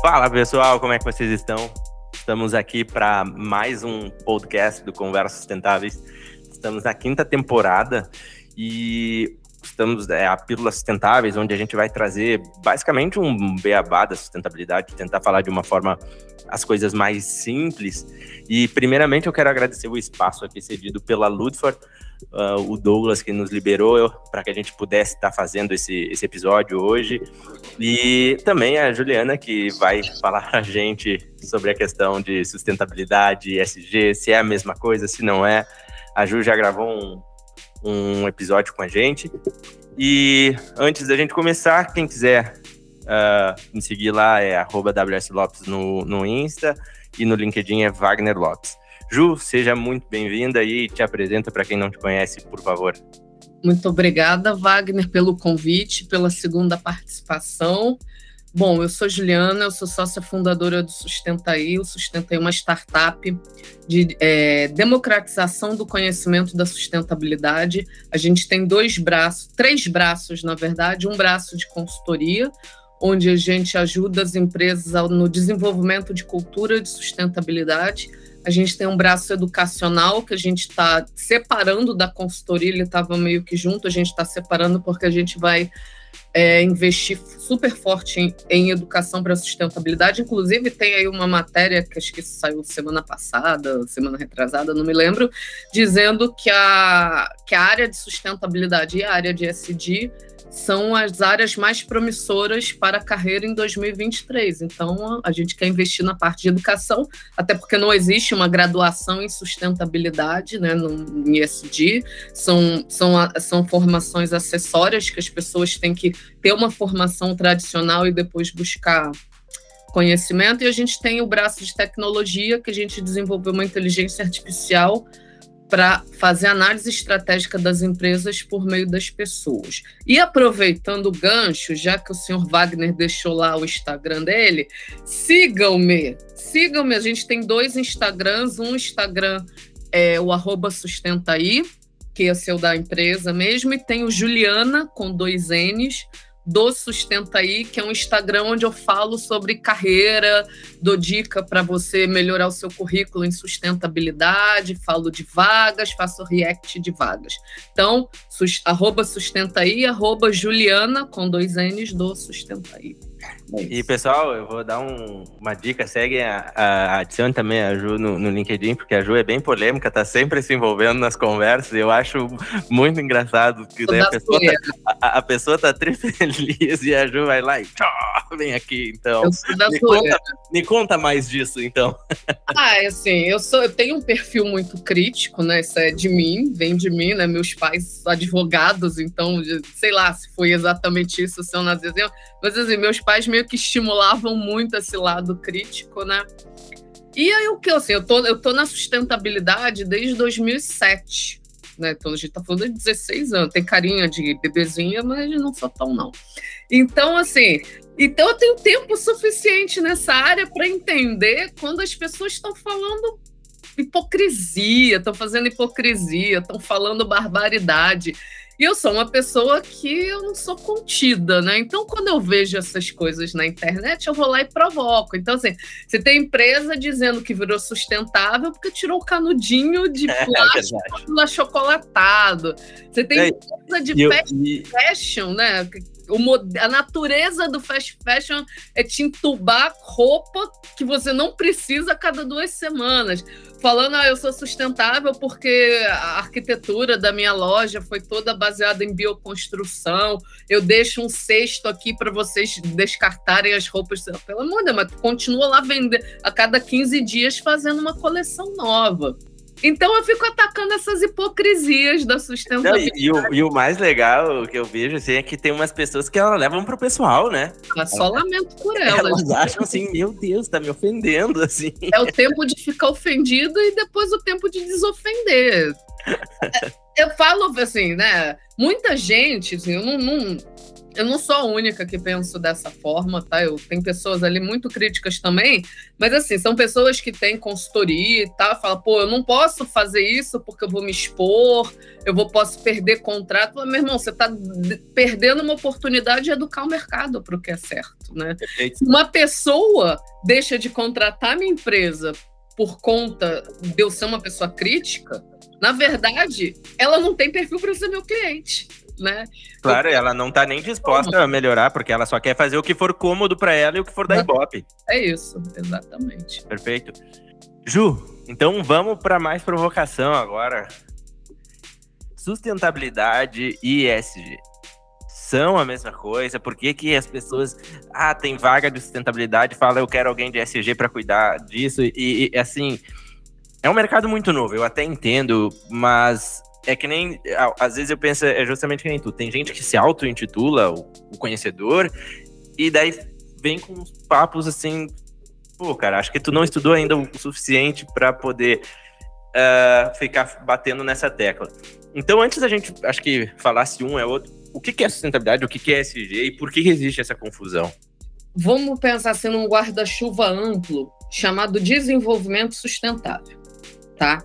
Fala pessoal, como é que vocês estão? Estamos aqui para mais um podcast do Conversas Sustentáveis. Estamos na quinta temporada e estamos é, a Pílulas Sustentáveis, onde a gente vai trazer basicamente um beabá da sustentabilidade, tentar falar de uma forma as coisas mais simples. E primeiramente eu quero agradecer o espaço aqui cedido pela Ludford, uh, o Douglas que nos liberou para que a gente pudesse estar tá fazendo esse, esse episódio hoje. E também a Juliana, que vai falar a gente sobre a questão de sustentabilidade, ESG, se é a mesma coisa, se não é. A Ju já gravou um, um episódio com a gente. E antes da gente começar, quem quiser uh, me seguir lá é WSLopes no, no Insta e no LinkedIn é Wagner Lopes. Ju, seja muito bem-vinda e te apresenta para quem não te conhece, por favor. Muito obrigada, Wagner, pelo convite, pela segunda participação. Bom, eu sou Juliana, eu sou sócia fundadora do Sustentaí. O Sustentaí é uma startup de é, democratização do conhecimento da sustentabilidade. A gente tem dois braços, três braços, na verdade. Um braço de consultoria, onde a gente ajuda as empresas no desenvolvimento de cultura de sustentabilidade a gente tem um braço educacional que a gente está separando da consultoria, ele estava meio que junto, a gente está separando porque a gente vai é, investir super forte em, em educação para sustentabilidade. Inclusive, tem aí uma matéria que acho que saiu semana passada, semana retrasada, não me lembro, dizendo que a, que a área de sustentabilidade e a área de SD são as áreas mais promissoras para a carreira em 2023. Então, a gente quer investir na parte de educação, até porque não existe uma graduação em sustentabilidade né, no ISD, são, são, são formações acessórias que as pessoas têm que ter uma formação tradicional e depois buscar conhecimento. E a gente tem o braço de tecnologia, que a gente desenvolveu uma inteligência artificial para fazer análise estratégica das empresas por meio das pessoas. E aproveitando o gancho, já que o senhor Wagner deixou lá o Instagram dele, sigam-me, sigam-me. A gente tem dois Instagrams, um Instagram é o arroba sustentaí, que é seu da empresa mesmo, e tem o Juliana, com dois N's, do Sustenta Aí, que é um Instagram onde eu falo sobre carreira, dou dica para você melhorar o seu currículo em sustentabilidade, falo de vagas, faço react de vagas. Então, sus, arroba Sustenta Aí, arroba Juliana, com dois N's, do Sustenta Aí. É e pessoal, eu vou dar um, uma dica, segue a, a adicione também a Ju no, no, LinkedIn, porque a Ju é bem polêmica, tá sempre se envolvendo nas conversas, e eu acho muito engraçado que daí a pessoa, tá, a, a, pessoa tá tri feliz e a Ju vai lá e tchau, vem aqui, então. Me conta, me conta, mais disso, então. Ah, é assim, eu sou, eu tenho um perfil muito crítico, né? Isso é de mim, vem de mim, né? Meus pais advogados, então, sei lá se foi exatamente isso, se eu não dizendo, mas assim, meus pais meio que estimulavam muito esse lado crítico, né? E aí o que assim, eu tô, eu tô na sustentabilidade desde 2007, né? Então a gente tá falando de 16 anos, tem carinha de bebezinha, mas não sou tão não. Então assim, então eu tenho tempo suficiente nessa área para entender quando as pessoas estão falando hipocrisia, estão fazendo hipocrisia, estão falando barbaridade. E eu sou uma pessoa que eu não sou contida, né? Então, quando eu vejo essas coisas na internet, eu vou lá e provoco. Então, assim, você tem empresa dizendo que virou sustentável porque tirou o canudinho de é, plástico é achocolatado. Você tem é, empresa de fast e... fashion, né? A natureza do fast fashion é te entubar roupa que você não precisa a cada duas semanas. Falando, ah, eu sou sustentável porque a arquitetura da minha loja foi toda baseada em bioconstrução. Eu deixo um cesto aqui para vocês descartarem as roupas. Pelo amor de Deus, mas continua lá vendendo a cada 15 dias fazendo uma coleção nova. Então eu fico atacando essas hipocrisias da sustentabilidade. Não, e, e, o, e, o, mais legal que eu vejo assim, é que tem umas pessoas que elas levam pro pessoal, né? Eu só lamento por elas. Elas acham assim, meu Deus, tá me ofendendo, assim. É o tempo de ficar ofendido e depois o tempo de desofender. eu falo assim, né? Muita gente, assim, eu não, não, eu não sou a única que penso dessa forma, tá? Eu tenho pessoas ali muito críticas também, mas assim, são pessoas que têm consultoria e tal, fala, pô, eu não posso fazer isso porque eu vou me expor, eu vou posso perder contrato. Meu irmão, você está perdendo uma oportunidade de educar o mercado para o que é certo, né? Se uma pessoa deixa de contratar minha empresa por conta de eu ser uma pessoa crítica, na verdade, ela não tem perfil para ser meu cliente né? Claro, ela não tá nem disposta a melhorar, porque ela só quer fazer o que for cômodo para ela e o que for da Ibope. É isso, exatamente. Perfeito. Ju, então vamos para mais provocação agora. Sustentabilidade e ESG são a mesma coisa? Por que, que as pessoas. Ah, tem vaga de sustentabilidade, fala eu quero alguém de ESG para cuidar disso. E, e, assim, é um mercado muito novo, eu até entendo, mas é que nem. Às vezes eu penso, é justamente que nem tu. Tem gente que se auto-intitula o, o, conhecedor, e daí vem com uns papos assim. Pô, cara, acho que tu não estudou ainda o suficiente para poder uh, ficar batendo nessa tecla. Então, antes da gente, acho que falasse um é outro, o que, que é sustentabilidade, o que, que é SG e por que existe essa confusão? Vamos pensar assim num guarda-chuva amplo chamado desenvolvimento sustentável, tá?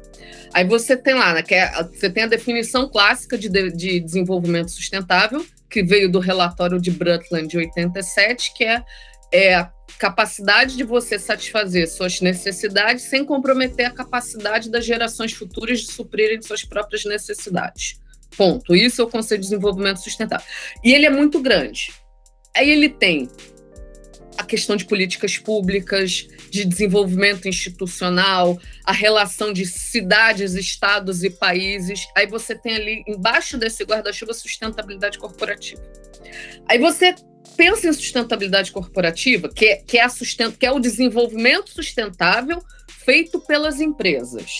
Aí você tem lá, né, que é, você tem a definição clássica de, de desenvolvimento sustentável, que veio do relatório de Brundtland de 87, que é, é a capacidade de você satisfazer suas necessidades sem comprometer a capacidade das gerações futuras de suprirem suas próprias necessidades. Ponto. Isso é o conceito de desenvolvimento sustentável. E ele é muito grande. Aí ele tem questão de políticas públicas, de desenvolvimento institucional, a relação de cidades, estados e países. Aí você tem ali embaixo desse guarda-chuva sustentabilidade corporativa. Aí você pensa em sustentabilidade corporativa, que é, que é, a sustent, que é o desenvolvimento sustentável feito pelas empresas.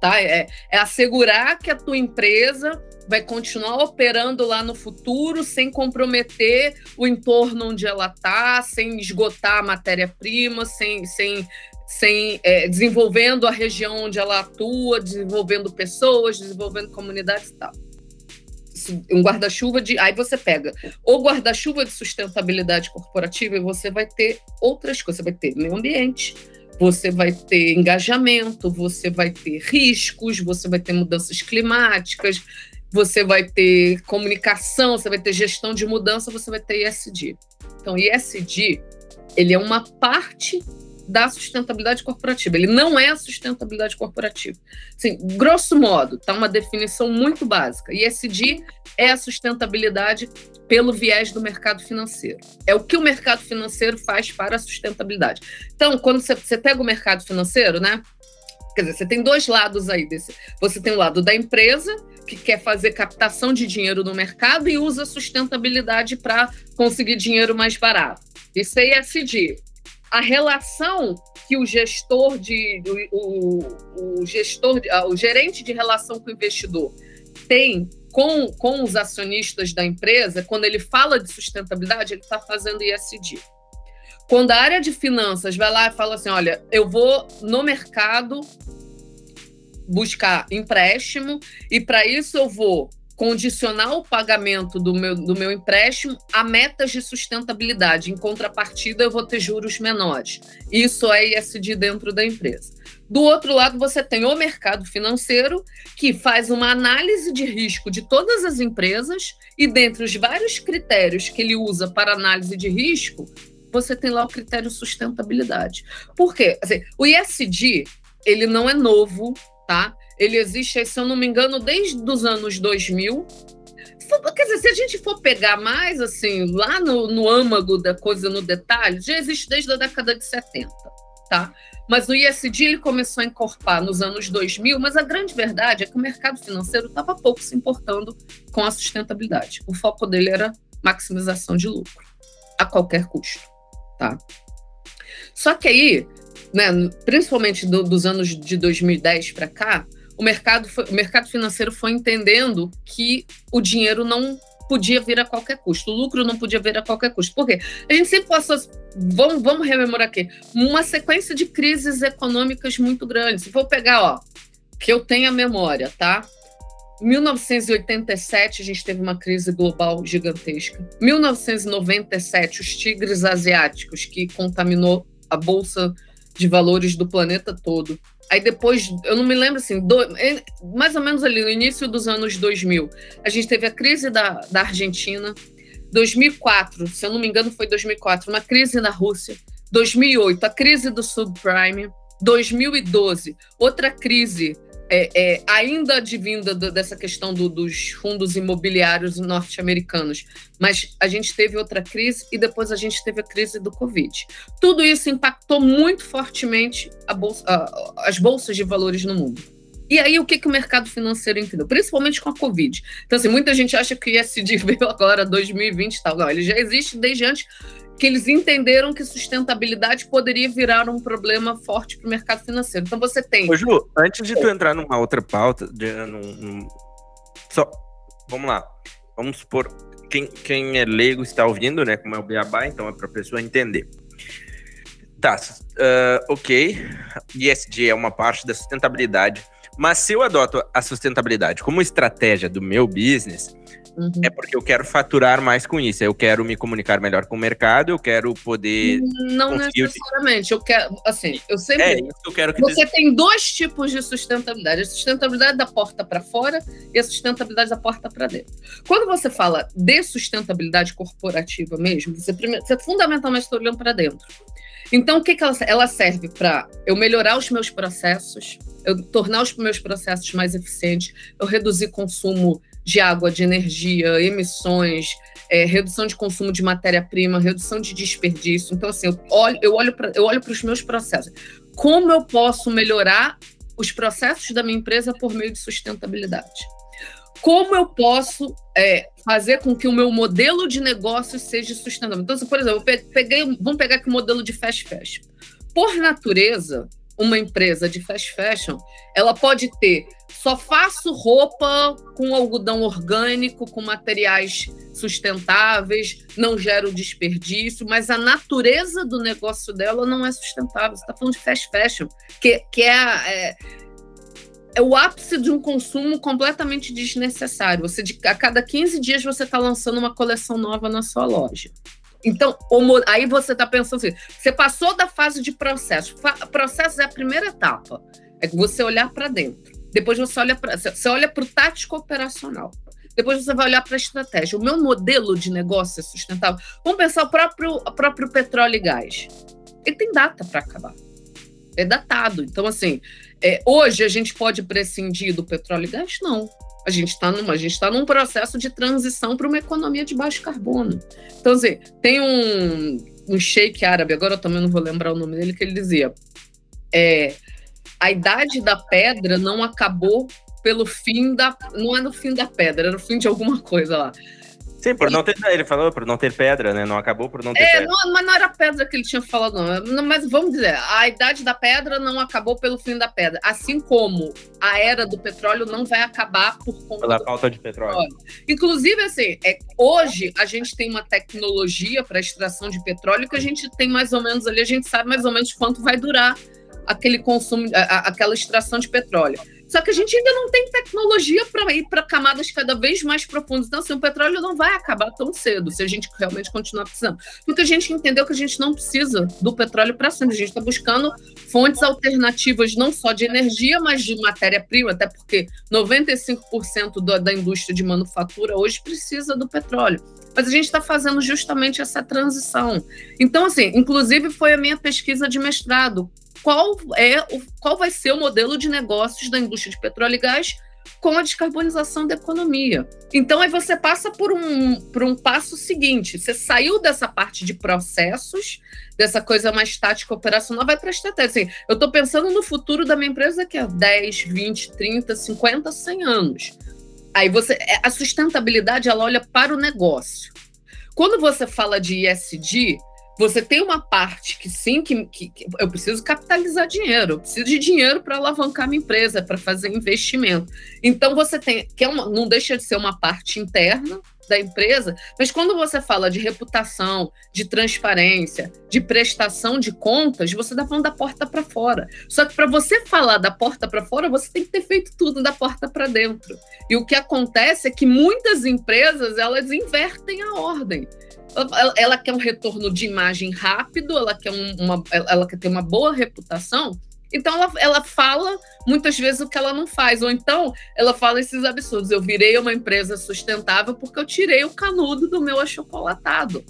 Tá? É, é assegurar que a tua empresa vai continuar operando lá no futuro sem comprometer o entorno onde ela está, sem esgotar a matéria-prima, sem, sem, sem é, desenvolvendo a região onde ela atua, desenvolvendo pessoas, desenvolvendo comunidades e tal. Um guarda-chuva de. Aí você pega o guarda-chuva de sustentabilidade corporativa e você vai ter outras coisas. Você vai ter meio ambiente, você vai ter engajamento, você vai ter riscos, você vai ter mudanças climáticas, você vai ter comunicação, você vai ter gestão de mudança, você vai ter ISD. Então, ISD, ele é uma parte da sustentabilidade corporativa. Ele não é a sustentabilidade corporativa. Assim, grosso modo, tá uma definição muito básica. ISD é a sustentabilidade pelo viés do mercado financeiro. É o que o mercado financeiro faz para a sustentabilidade. Então, quando você, você pega o mercado financeiro, né? Quer dizer, você tem dois lados aí desse. Você tem o lado da empresa, que quer fazer captação de dinheiro no mercado e usa sustentabilidade para conseguir dinheiro mais barato. Isso é ISD. A relação que o gestor de o, o, gestor, o gerente de relação com o investidor tem com, com os acionistas da empresa, quando ele fala de sustentabilidade, ele está fazendo ISD. Quando a área de finanças vai lá e fala assim: olha, eu vou no mercado buscar empréstimo e para isso eu vou condicionar o pagamento do meu, do meu empréstimo a metas de sustentabilidade. Em contrapartida, eu vou ter juros menores. Isso é ISD dentro da empresa. Do outro lado, você tem o mercado financeiro, que faz uma análise de risco de todas as empresas, e dentre os vários critérios que ele usa para análise de risco, você tem lá o critério sustentabilidade. Por quê? Assim, o ISD ele não é novo, tá? Ele existe, se eu não me engano, desde os anos 2000. Quer dizer, se a gente for pegar mais assim, lá no, no âmago da coisa, no detalhe, já existe desde a década de 70, tá? Mas o ISD ele começou a encorpar nos anos 2000, mas a grande verdade é que o mercado financeiro estava pouco se importando com a sustentabilidade. O foco dele era maximização de lucro, a qualquer custo, tá? Só que aí né, principalmente do, dos anos de 2010 para cá, o mercado, foi, o mercado financeiro foi entendendo que o dinheiro não podia vir a qualquer custo, o lucro não podia vir a qualquer custo. Por quê? A gente sempre passou, vamos, vamos rememorar aqui, uma sequência de crises econômicas muito grandes. For pegar, ó, que eu tenha memória, tá? 1987 a gente teve uma crise global gigantesca. 1997 os tigres asiáticos que contaminou a bolsa de valores do planeta todo. Aí depois, eu não me lembro assim, do, mais ou menos ali no início dos anos 2000, a gente teve a crise da, da Argentina. 2004, se eu não me engano, foi 2004, uma crise na Rússia. 2008, a crise do subprime. 2012, outra crise é, é, ainda advinda do, dessa questão do, dos fundos imobiliários norte-americanos, mas a gente teve outra crise e depois a gente teve a crise do Covid. Tudo isso impactou muito fortemente bolsa, a, as bolsas de valores no mundo. E aí, o que, que o mercado financeiro entendeu? Principalmente com a Covid. Então, assim, muita gente acha que o ISD veio agora, 2020 e tal. Não, ele já existe desde antes que eles entenderam que sustentabilidade poderia virar um problema forte para o mercado financeiro. Então você tem. Ô, Ju, antes de tu entrar numa outra pauta, de, num, num... só vamos lá. Vamos supor quem, quem é leigo está ouvindo, né? Como é o Beabá, então é para a pessoa entender. Tá, uh, ok. ESG é uma parte da sustentabilidade, mas se eu adoto a sustentabilidade como estratégia do meu business, Uhum. É porque eu quero faturar mais com isso. Eu quero me comunicar melhor com o mercado, eu quero poder. Não necessariamente. Eu quero, assim, eu sempre. É isso que eu quero que Você tem dois tipos de sustentabilidade: a sustentabilidade da porta para fora e a sustentabilidade da porta para dentro. Quando você fala de sustentabilidade corporativa mesmo, você, primeiro, você fundamentalmente está olhando para dentro. Então, o que, que ela, ela serve para eu melhorar os meus processos, eu tornar os meus processos mais eficientes, eu reduzir consumo de água, de energia, emissões, é, redução de consumo de matéria-prima, redução de desperdício. Então, assim, eu olho, eu olho para os meus processos. Como eu posso melhorar os processos da minha empresa por meio de sustentabilidade? Como eu posso é, fazer com que o meu modelo de negócio seja sustentável? Então, assim, por exemplo, peguei, vamos pegar aqui o modelo de fast fashion. Por natureza, uma empresa de fast fashion, ela pode ter só faço roupa com algodão orgânico, com materiais sustentáveis, não gero desperdício, mas a natureza do negócio dela não é sustentável. Você está falando de fast fashion, que, que é, é, é, o ápice de um consumo completamente desnecessário. Você, de, a cada 15 dias você está lançando uma coleção nova na sua loja. Então, aí você está pensando assim: você passou da fase de processo. Processo é a primeira etapa. É você olhar para dentro. Depois você olha para você olha para o tático operacional. Depois você vai olhar para a estratégia. O meu modelo de negócio é sustentável. Vamos pensar o próprio, o próprio petróleo e gás. Ele tem data para acabar. É datado. Então, assim, é, hoje a gente pode prescindir do petróleo e gás? Não. A gente está numa, a gente está num processo de transição para uma economia de baixo carbono. Então, assim, tem um, um sheik árabe, agora eu também não vou lembrar o nome dele, que ele dizia: é, a idade da pedra não acabou pelo fim da. Não é no fim da pedra, era o fim de alguma coisa lá. Sim, por não ter. Ele falou por não ter pedra, né? Não acabou por não ter é, pedra. Não, mas não era pedra que ele tinha falado, não. Mas vamos dizer, a idade da pedra não acabou pelo fim da pedra. Assim como a era do petróleo não vai acabar por conta. Pela falta de petróleo. petróleo. Inclusive, assim, é, hoje a gente tem uma tecnologia para extração de petróleo que a gente tem mais ou menos ali, a gente sabe mais ou menos quanto vai durar aquele consumo, a, aquela extração de petróleo. Só que a gente ainda não tem tecnologia para ir para camadas cada vez mais profundas. Então, assim, o petróleo não vai acabar tão cedo se a gente realmente continuar precisando. Porque a gente entendeu que a gente não precisa do petróleo para sempre. A gente está buscando fontes alternativas, não só de energia, mas de matéria-prima, até porque 95% do, da indústria de manufatura hoje precisa do petróleo. Mas a gente está fazendo justamente essa transição. Então, assim, inclusive foi a minha pesquisa de mestrado qual é o, qual vai ser o modelo de negócios da indústria de petróleo e gás com a descarbonização da economia. Então aí você passa por um, por um passo seguinte, você saiu dessa parte de processos, dessa coisa mais tática operacional, vai para a estratégia. Assim, eu estou pensando no futuro da minha empresa daqui a 10, 20, 30, 50, 100 anos. Aí você, é, a sustentabilidade ela olha para o negócio. Quando você fala de ISD, você tem uma parte que sim, que, que, que eu preciso capitalizar dinheiro, eu preciso de dinheiro para alavancar minha empresa, para fazer investimento. Então você tem, que é uma, não deixa de ser uma parte interna, da empresa, mas quando você fala de reputação, de transparência, de prestação de contas, você está falando da porta para fora. Só que para você falar da porta para fora, você tem que ter feito tudo da porta para dentro. E o que acontece é que muitas empresas elas invertem a ordem. Ela, quer um retorno de imagem rápido, ela quer, um, uma, ela quer ter uma boa reputação, então ela, ela fala muitas vezes o que ela não faz, ou então ela fala esses absurdos. Eu virei uma empresa sustentável porque eu tirei o canudo do meu achocolatado.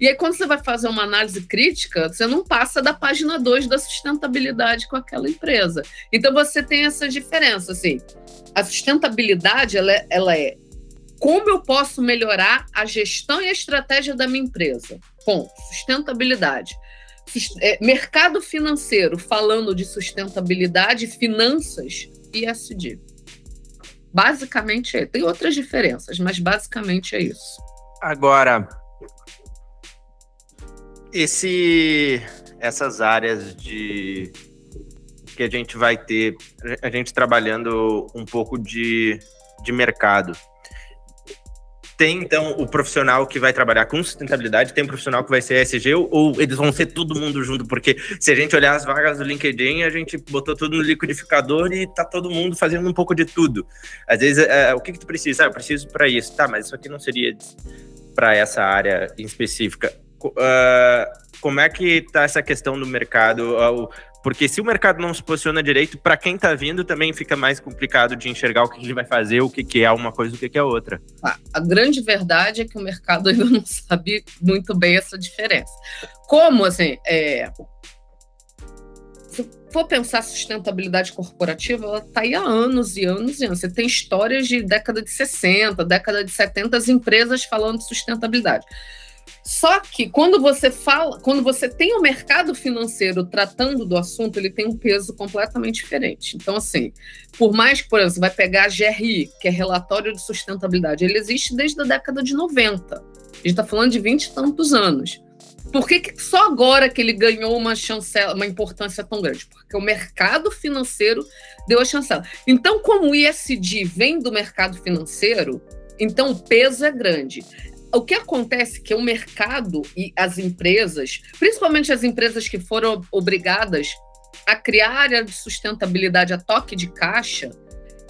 E aí, quando você vai fazer uma análise crítica, você não passa da página 2 da sustentabilidade com aquela empresa. Então você tem essa diferença. Assim, a sustentabilidade ela é, ela é como eu posso melhorar a gestão e a estratégia da minha empresa. Ponto. Sustentabilidade. É, mercado financeiro falando de sustentabilidade, finanças e SD. Basicamente é. Tem outras diferenças, mas basicamente é isso. Agora, esse, essas áreas de que a gente vai ter, a gente trabalhando um pouco de, de mercado. Tem, então, o profissional que vai trabalhar com sustentabilidade, tem um profissional que vai ser ESG, ou eles vão ser todo mundo junto? Porque se a gente olhar as vagas do LinkedIn, a gente botou tudo no liquidificador e tá todo mundo fazendo um pouco de tudo. Às vezes, é, o que, que tu precisa? Ah, eu preciso para isso. Tá, mas isso aqui não seria para essa área em específica. Uh, como é que tá essa questão do mercado? Uh, porque se o mercado não se posiciona direito, para quem está vindo também fica mais complicado de enxergar o que ele vai fazer, o que, que é uma coisa e o que, é outra. A, a grande verdade é que o mercado ainda não sabe muito bem essa diferença. Como, assim, é, se for pensar sustentabilidade corporativa, ela está aí há anos e anos e anos. Você tem histórias de década de 60, década de 70, as empresas falando de sustentabilidade. Só que quando você fala, quando você tem o mercado financeiro tratando do assunto, ele tem um peso completamente diferente. Então, assim, por mais que, por exemplo, vai pegar a GRI, que é relatório de sustentabilidade, ele existe desde a década de 90. A gente está falando de 20 e tantos anos. Por que, que, só agora que ele ganhou uma chancela, uma importância tão grande? Porque o mercado financeiro deu a chancela. Então, como o ISD vem do mercado financeiro, então o peso é grande o que acontece é que o mercado e as empresas, principalmente as empresas que foram obrigadas a criar área de sustentabilidade a toque de caixa,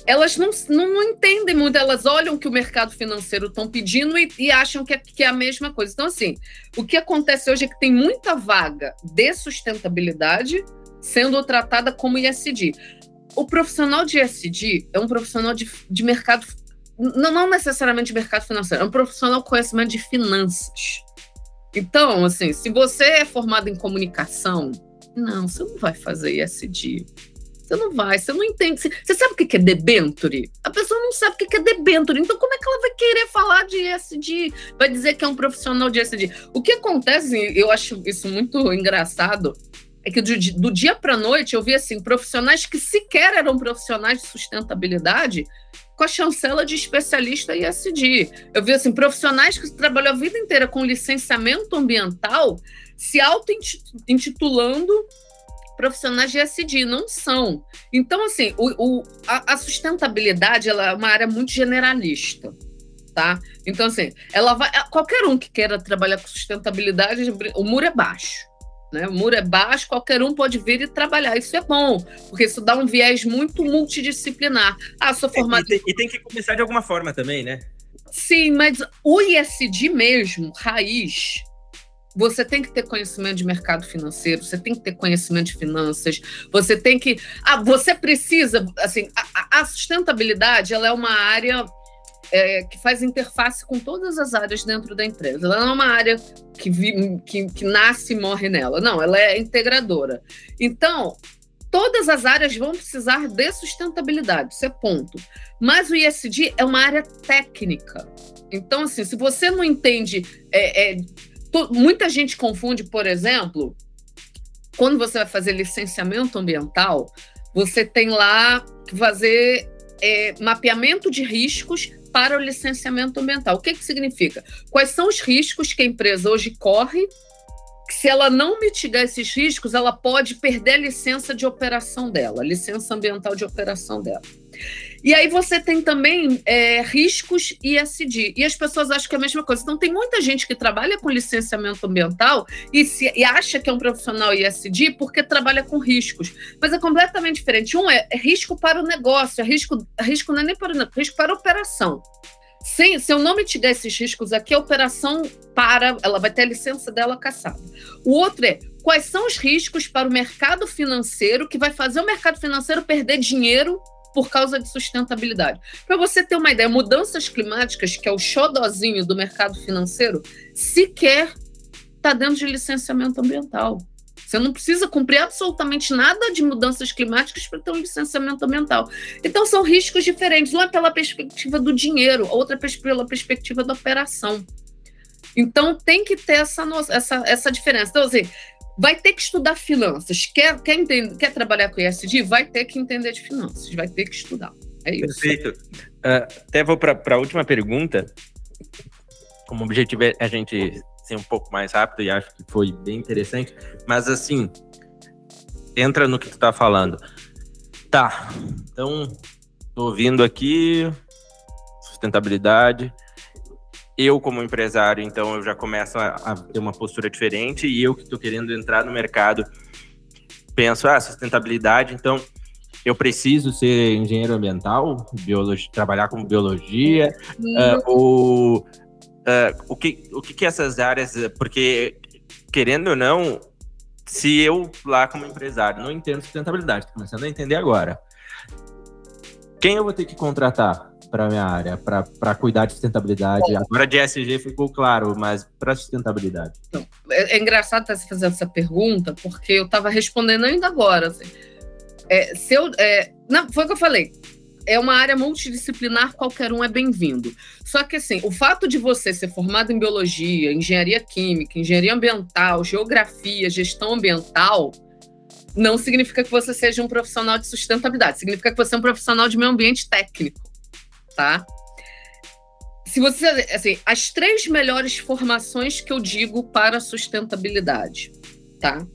elas não, não, entendem muito, elas olham que o mercado financeiro estão pedindo e, e acham que é, que é a mesma coisa. Então, assim, o que acontece hoje é que tem muita vaga de sustentabilidade sendo tratada como ISD. O profissional de ISD é um profissional de, de mercado não, não necessariamente mercado financeiro, é um profissional com conhecimento de finanças. Então, assim, se você é formado em comunicação, não, você não vai fazer ISD. Você não vai, você não entende. Você sabe o que é debenture? A pessoa não sabe o que é debenture. Então, como é que ela vai querer falar de ISD? Vai dizer que é um profissional de ISD. O que acontece, eu acho isso muito engraçado, é que do, do dia para noite eu vi assim profissionais que sequer eram profissionais de sustentabilidade com a chancela de especialista ISD. Eu vi assim, profissionais que trabalham a vida inteira com licenciamento ambiental se auto-intitulando profissionais de ISD, não são. Então, assim, o, o, a, a, sustentabilidade ela é uma área muito generalista. Tá? Então, assim, ela vai. Qualquer um que queira trabalhar com sustentabilidade, o muro é baixo. Né? O muro é baixo, qualquer um pode vir e trabalhar. Isso é bom, porque isso dá um viés muito multidisciplinar. Ah, sou formado. É, e, tem, e tem que começar de alguma forma também, né? Sim, mas o ISD mesmo, raiz, você tem que ter conhecimento de mercado financeiro, você tem que ter conhecimento de finanças, você tem que. Ah, você precisa. Assim, a, a sustentabilidade ela é uma área é, que faz interface com todas as áreas dentro da empresa. Ela não é uma área que, vi, que, que nasce e morre nela. Não, ela é integradora. Então, todas as áreas vão precisar de sustentabilidade, isso é ponto. Mas o ISD é uma área técnica. Então, assim, se você não entende. É, é, to, muita gente confunde, por exemplo, quando você vai fazer licenciamento ambiental, você tem lá que fazer é, mapeamento de riscos para o licenciamento ambiental. O que, que significa? Quais são os riscos que a empresa hoje corre? Se ela não mitigar esses riscos, ela pode perder a licença de operação dela, a licença ambiental de operação dela. E aí você tem também é, riscos ISD. E as pessoas acham que é a mesma coisa. Então, tem muita gente que trabalha com licenciamento ambiental e, se, e acha que é um profissional ISD porque trabalha com riscos. Mas é completamente diferente. Um é, é risco para o negócio, é risco, risco não é nem para o negócio, risco para a operação. Sem, se eu não mitigar esses riscos aqui, a operação para, ela vai ter a licença dela caçada. O outro é quais são os riscos para o mercado financeiro que vai fazer o mercado financeiro perder dinheiro por causa de sustentabilidade. Para você ter uma ideia, mudanças climáticas, que é o xodozinho do mercado financeiro, sequer está dentro de licenciamento ambiental. Você não precisa cumprir absolutamente nada de mudanças climáticas para ter um licenciamento ambiental. Então, são riscos diferentes. Um é pela perspectiva do dinheiro, outra é pela perspectiva da operação. Então, tem que ter essa, essa, essa diferença. Então, assim, vai ter que estudar finanças. Quer, quer, entender, quer trabalhar com ISD? Vai ter que entender de finanças, vai ter que estudar. É isso. Perfeito. Uh, até vou para a última pergunta. Como objetivo é a gente ser um pouco mais rápido e acho que foi bem interessante. Mas assim, entra no que tu tá falando. Tá, então, tô ouvindo aqui, sustentabilidade, eu como empresário, então eu já começo a, a ter uma postura diferente e eu que estou querendo entrar no mercado penso, ah, sustentabilidade, então eu preciso ser engenheiro ambiental, biologia, trabalhar com biologia, uh, ou uh, o que o que, que essas áreas, porque querendo ou não, se eu lá como empresário não entendo sustentabilidade, estou começando a entender agora, quem eu vou ter que contratar? Para minha área, para cuidar de sustentabilidade. Agora de ESG ficou claro, mas para sustentabilidade. Então, é, é, engraçado estar tá fazendo essa pergunta, porque eu estava respondendo ainda agora. Assim. É, se eu, é, não, foi o que eu falei. É uma área multidisciplinar, qualquer um é bem-vindo. Só que, assim, o fato de você ser formado em biologia, engenharia química, engenharia ambiental, geografia, gestão ambiental, não significa que você seja um profissional de sustentabilidade. Significa que você é um profissional de meio ambiente técnico tá? Se você, assim, as três melhores formações que eu digo para sustentabilidade, tá?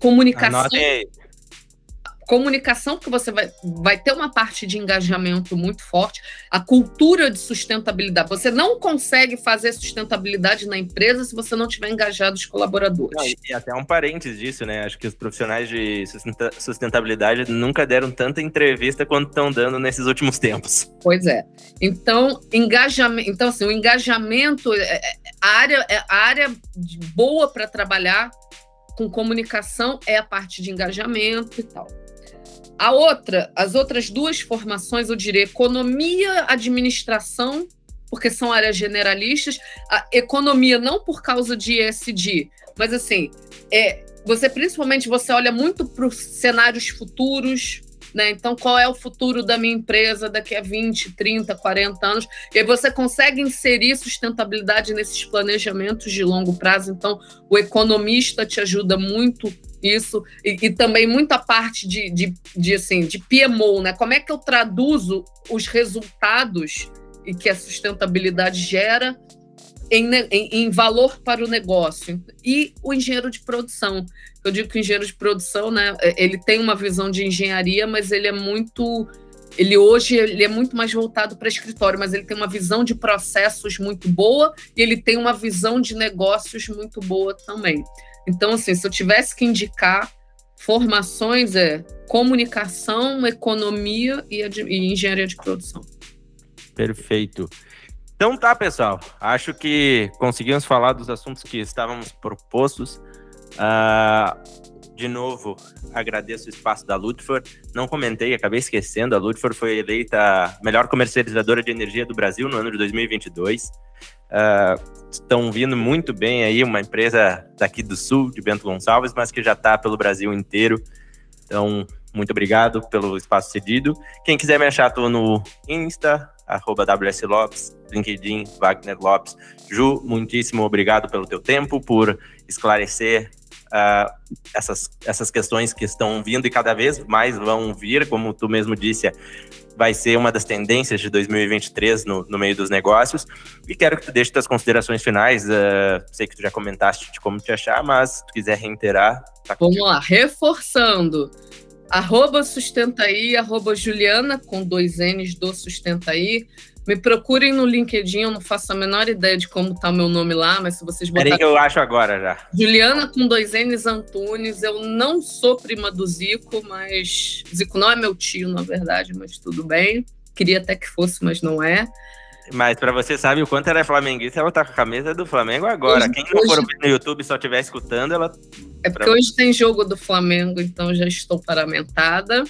Comunicação. Comunicação, porque você vai, vai ter uma parte de engajamento muito forte, a cultura de sustentabilidade. Você não consegue fazer sustentabilidade na empresa se você não tiver engajado os colaboradores. Não, e até um parênteses disso, né? Acho que os profissionais de sustentabilidade nunca deram tanta entrevista quanto estão dando nesses últimos tempos. Pois é. Então, engajamento. Então, assim, o engajamento, é, é, a área, é, a área boa para trabalhar com comunicação é a parte de engajamento e tal. A outra, as outras duas formações, eu diria economia, administração, porque são áreas generalistas. A economia não por causa de ESG, mas assim, é, você principalmente você olha muito para os cenários futuros, né? Então, qual é o futuro da minha empresa daqui a 20, 30, 40 anos? E aí você consegue inserir sustentabilidade nesses planejamentos de longo prazo. Então, o economista te ajuda muito isso, e, e, também muita parte de, de, de, assim, de PMO, né? Como é que eu traduzo os resultados e que a sustentabilidade gera em, em, em, valor para o negócio. E o engenheiro de produção. Eu digo que o engenheiro de produção, né, é, ele tem uma visão de engenharia, mas ele é muito. Ele hoje ele é muito mais voltado para escritório, mas ele tem uma visão de processos muito boa e ele tem uma visão de negócios muito boa também. Então, assim, se eu tivesse que indicar formações, é comunicação, economia e, e engenharia de produção. Perfeito. Então tá, pessoal. Acho que conseguimos falar dos assuntos que estávamos propostos. Uh, de novo, agradeço o espaço da Ludfor. Não comentei, acabei esquecendo. A Ludfor foi eleita melhor comercializadora de energia do Brasil no ano de 2022. Uh, estão vindo muito bem aí, uma empresa daqui do sul, de Bento Gonçalves, mas que já está pelo Brasil inteiro. Então, muito obrigado pelo espaço cedido. Quem quiser me achar, estou no Insta, arroba WS Lopes, LinkedIn, Wagner Lopes. Ju, muitíssimo obrigado pelo teu tempo, por esclarecer uh, essas, essas questões que estão vindo e cada vez mais vão vir, como tu mesmo disse, vai ser uma das tendências de 2023 no, no meio dos negócios. E quero que tu deixe tuas considerações finais. Uh, sei que tu já comentaste de como te achar, mas se tu quiser reiterar. Tá Vamos lá, reforçando. Arroba Sustentaí, arroba Juliana, com dois N's do Sustentaí. Me procurem no LinkedIn, eu não faço a menor ideia de como tá o meu nome lá, mas se vocês botarem... Peraí que eu acho agora já. Juliana com dois N's Antunes, eu não sou prima do Zico, mas... Zico não é meu tio, na verdade, mas tudo bem. Queria até que fosse, mas não é. Mas para você sabe o quanto ela é flamenguista, ela tá com a camisa do Flamengo agora. Hoje, Quem não hoje... for no YouTube e só estiver escutando, ela. É porque hoje tem jogo do Flamengo, então já estou paramentada.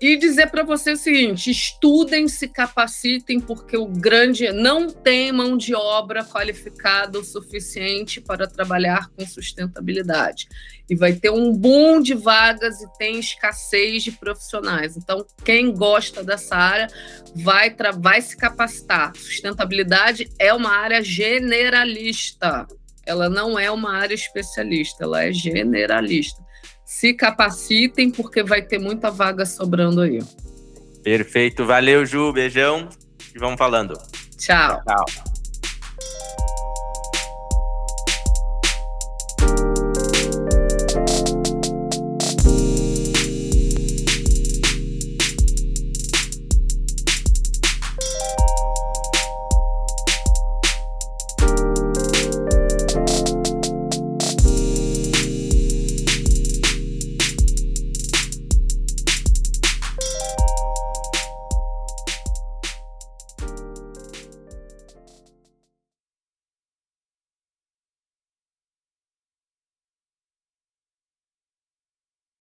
E dizer para você o seguinte: estudem, se capacitem, porque o grande não tem mão de obra qualificada o suficiente para trabalhar com sustentabilidade. E vai ter um boom de vagas e tem escassez de profissionais. Então, quem gosta dessa área vai, vai se capacitar. Sustentabilidade é uma área generalista. Ela não é uma área especialista, ela é generalista se capacitem, porque vai ter muita vaga sobrando aí. Perfeito. Valeu, Ju. Beijão. E vamos falando. Tchau. Tchau.